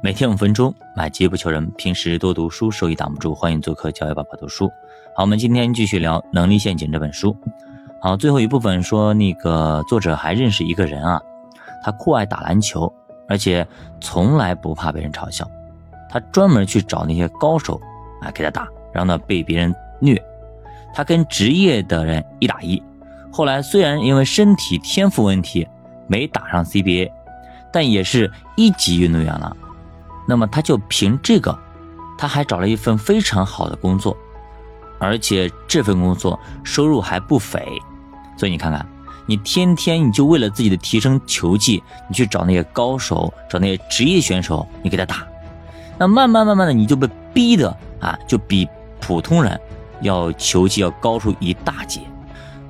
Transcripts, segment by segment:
每天五分钟，买机不求人。平时多读书，收益挡不住。欢迎做客教育爸爸读书。好，我们今天继续聊《能力陷阱》这本书。好，最后一部分说，那个作者还认识一个人啊，他酷爱打篮球，而且从来不怕被人嘲笑。他专门去找那些高手啊，给他打，然后呢被别人虐。他跟职业的人一打一。后来虽然因为身体天赋问题没打上 CBA，但也是一级运动员了。那么他就凭这个，他还找了一份非常好的工作，而且这份工作收入还不菲。所以你看看，你天天你就为了自己的提升球技，你去找那些高手，找那些职业选手，你给他打，那慢慢慢慢的你就被逼的啊，就比普通人要球技要高出一大截，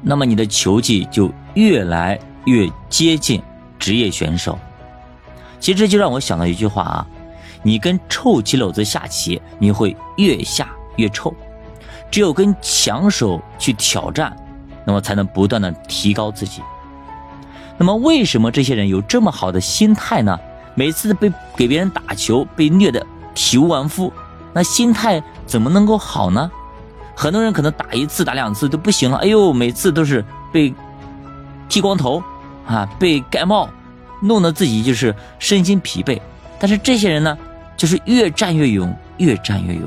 那么你的球技就越来越接近职业选手。其实这就让我想到一句话啊。你跟臭棋篓子下棋，你会越下越臭。只有跟强手去挑战，那么才能不断的提高自己。那么为什么这些人有这么好的心态呢？每次被给别人打球被虐的体无完肤，那心态怎么能够好呢？很多人可能打一次打两次都不行了，哎呦，每次都是被剃光头啊，被盖帽，弄得自己就是身心疲惫。但是这些人呢？就是越战越勇，越战越勇。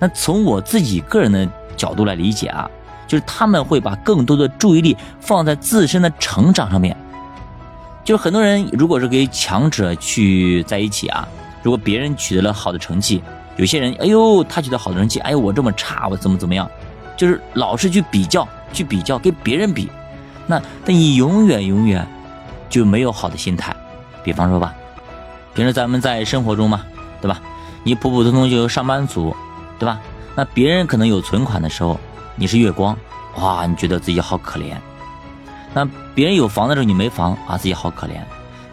那从我自己个人的角度来理解啊，就是他们会把更多的注意力放在自身的成长上面。就是很多人如果是跟强者去在一起啊，如果别人取得了好的成绩，有些人哎呦他取得好的成绩，哎呦我这么差，我怎么怎么样，就是老是去比较，去比较跟别人比，那那你永远永远就没有好的心态。比方说吧，平时咱们在生活中嘛。对吧？你普普通通就是上班族，对吧？那别人可能有存款的时候，你是月光，哇，你觉得自己好可怜。那别人有房的时候，你没房啊，自己好可怜。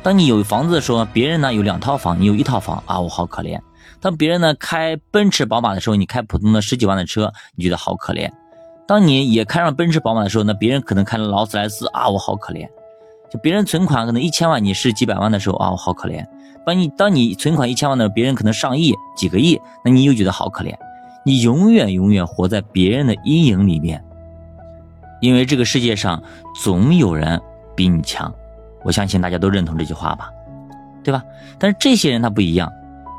当你有房子的时候，别人呢有两套房，你有一套房啊，我好可怜。当别人呢开奔驰宝马的时候，你开普通的十几万的车，你觉得好可怜。当你也开上奔驰宝马的时候，那别人可能开了劳斯莱斯啊，我好可怜。就别人存款可能一千万，你是几百万的时候啊，我好可怜。当你当你存款一千万的时候，别人可能上亿、几个亿，那你又觉得好可怜。你永远永远活在别人的阴影里面，因为这个世界上总有人比你强。我相信大家都认同这句话吧，对吧？但是这些人他不一样，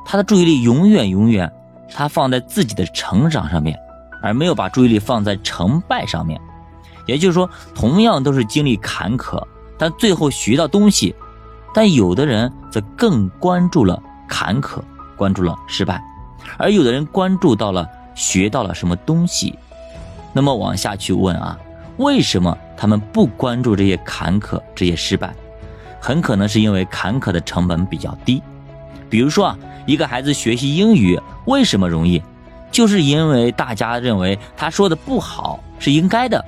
他的注意力永远永远他放在自己的成长上面，而没有把注意力放在成败上面。也就是说，同样都是经历坎坷，但最后学到东西。但有的人则更关注了坎坷，关注了失败，而有的人关注到了学到了什么东西。那么往下去问啊，为什么他们不关注这些坎坷、这些失败？很可能是因为坎坷的成本比较低。比如说啊，一个孩子学习英语为什么容易？就是因为大家认为他说的不好是应该的，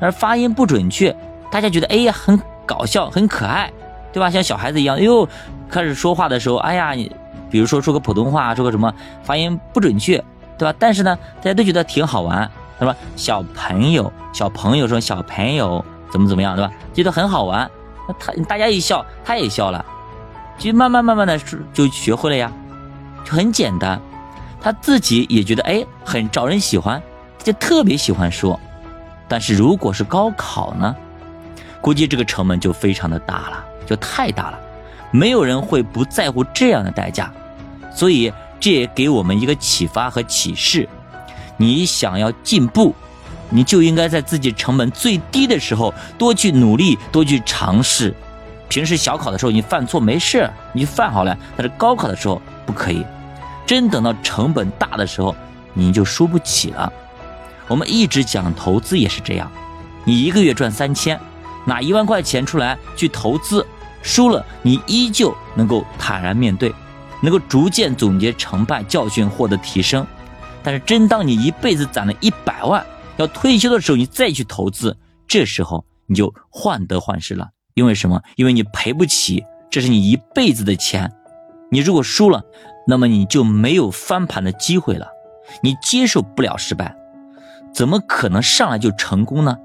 而发音不准确，大家觉得哎呀很搞笑、很可爱。对吧？像小孩子一样，哎呦，开始说话的时候，哎呀，你比如说说个普通话，说个什么发音不准确，对吧？但是呢，大家都觉得挺好玩，是吧？小朋友，小朋友说小朋友怎么怎么样，对吧？觉得很好玩，那他大家一笑，他也笑了，就慢慢慢慢的就学会了呀，就很简单，他自己也觉得哎很招人喜欢，就特别喜欢说。但是如果是高考呢，估计这个成本就非常的大了。就太大了，没有人会不在乎这样的代价，所以这也给我们一个启发和启示：你想要进步，你就应该在自己成本最低的时候多去努力，多去尝试。平时小考的时候你犯错没事，你犯好了，但是高考的时候不可以。真等到成本大的时候，你就输不起了。我们一直讲投资也是这样，你一个月赚三千，拿一万块钱出来去投资。输了，你依旧能够坦然面对，能够逐渐总结成败教训，获得提升。但是，真当你一辈子攒了一百万，要退休的时候，你再去投资，这时候你就患得患失了。因为什么？因为你赔不起，这是你一辈子的钱。你如果输了，那么你就没有翻盘的机会了。你接受不了失败，怎么可能上来就成功呢？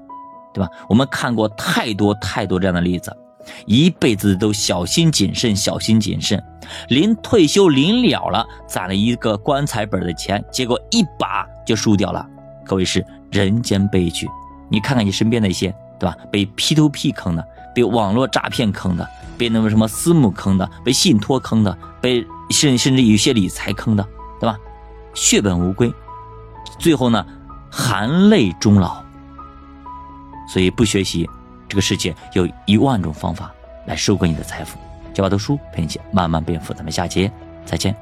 对吧？我们看过太多太多这样的例子。一辈子都小心谨慎，小心谨慎，临退休临了了，攒了一个棺材本的钱，结果一把就输掉了，可谓是人间悲剧。你看看你身边那些，对吧？被 P to P 坑的，被网络诈骗坑的，被那个什么私募坑的，被信托坑的，被甚甚至有些理财坑的，对吧？血本无归，最后呢，含泪终老。所以不学习，这个世界有一万种方法来收割你的财富。教把读书陪你一起慢慢变富，咱们下节再见。